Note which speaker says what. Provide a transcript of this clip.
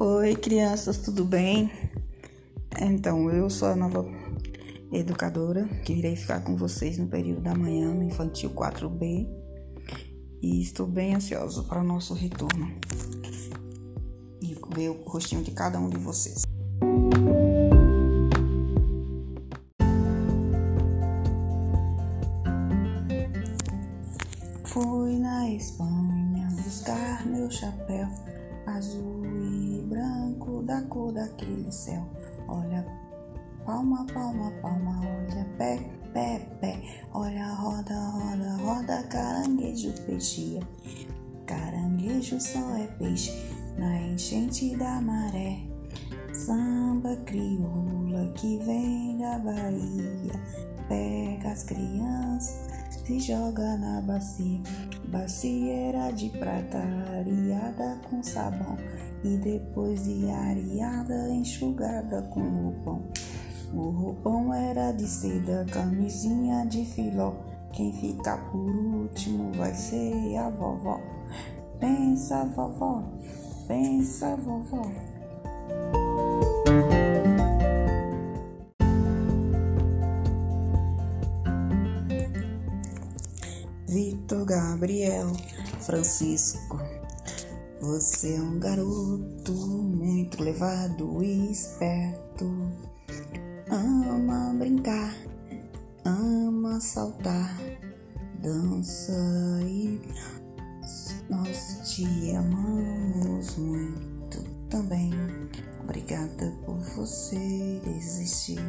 Speaker 1: Oi, crianças, tudo bem? Então, eu sou a nova educadora que irei ficar com vocês no período da manhã, no infantil 4B, e estou bem ansioso para o nosso retorno e ver o rostinho de cada um de vocês. Fui na Espanha buscar meu chapéu azul e branco da cor daquele céu. Olha, palma, palma, palma, olha, pé, pé, pé. Olha, roda, roda, roda, caranguejo, peixe. Caranguejo só é peixe na enchente da maré. Samba crioula que vem da Bahia, pega as crianças se joga na bacia. Bacieira de prata areada com sabão e depois de areada enxugada com roupão. O roupão era de seda, camisinha de filó. Quem fica por último vai ser a vovó. Pensa, vovó, pensa, vovó. Vitor Gabriel Francisco. Você é um garoto muito levado e esperto. Ama brincar, ama saltar, dança e nós te amamos muito também. Obrigada por você existir.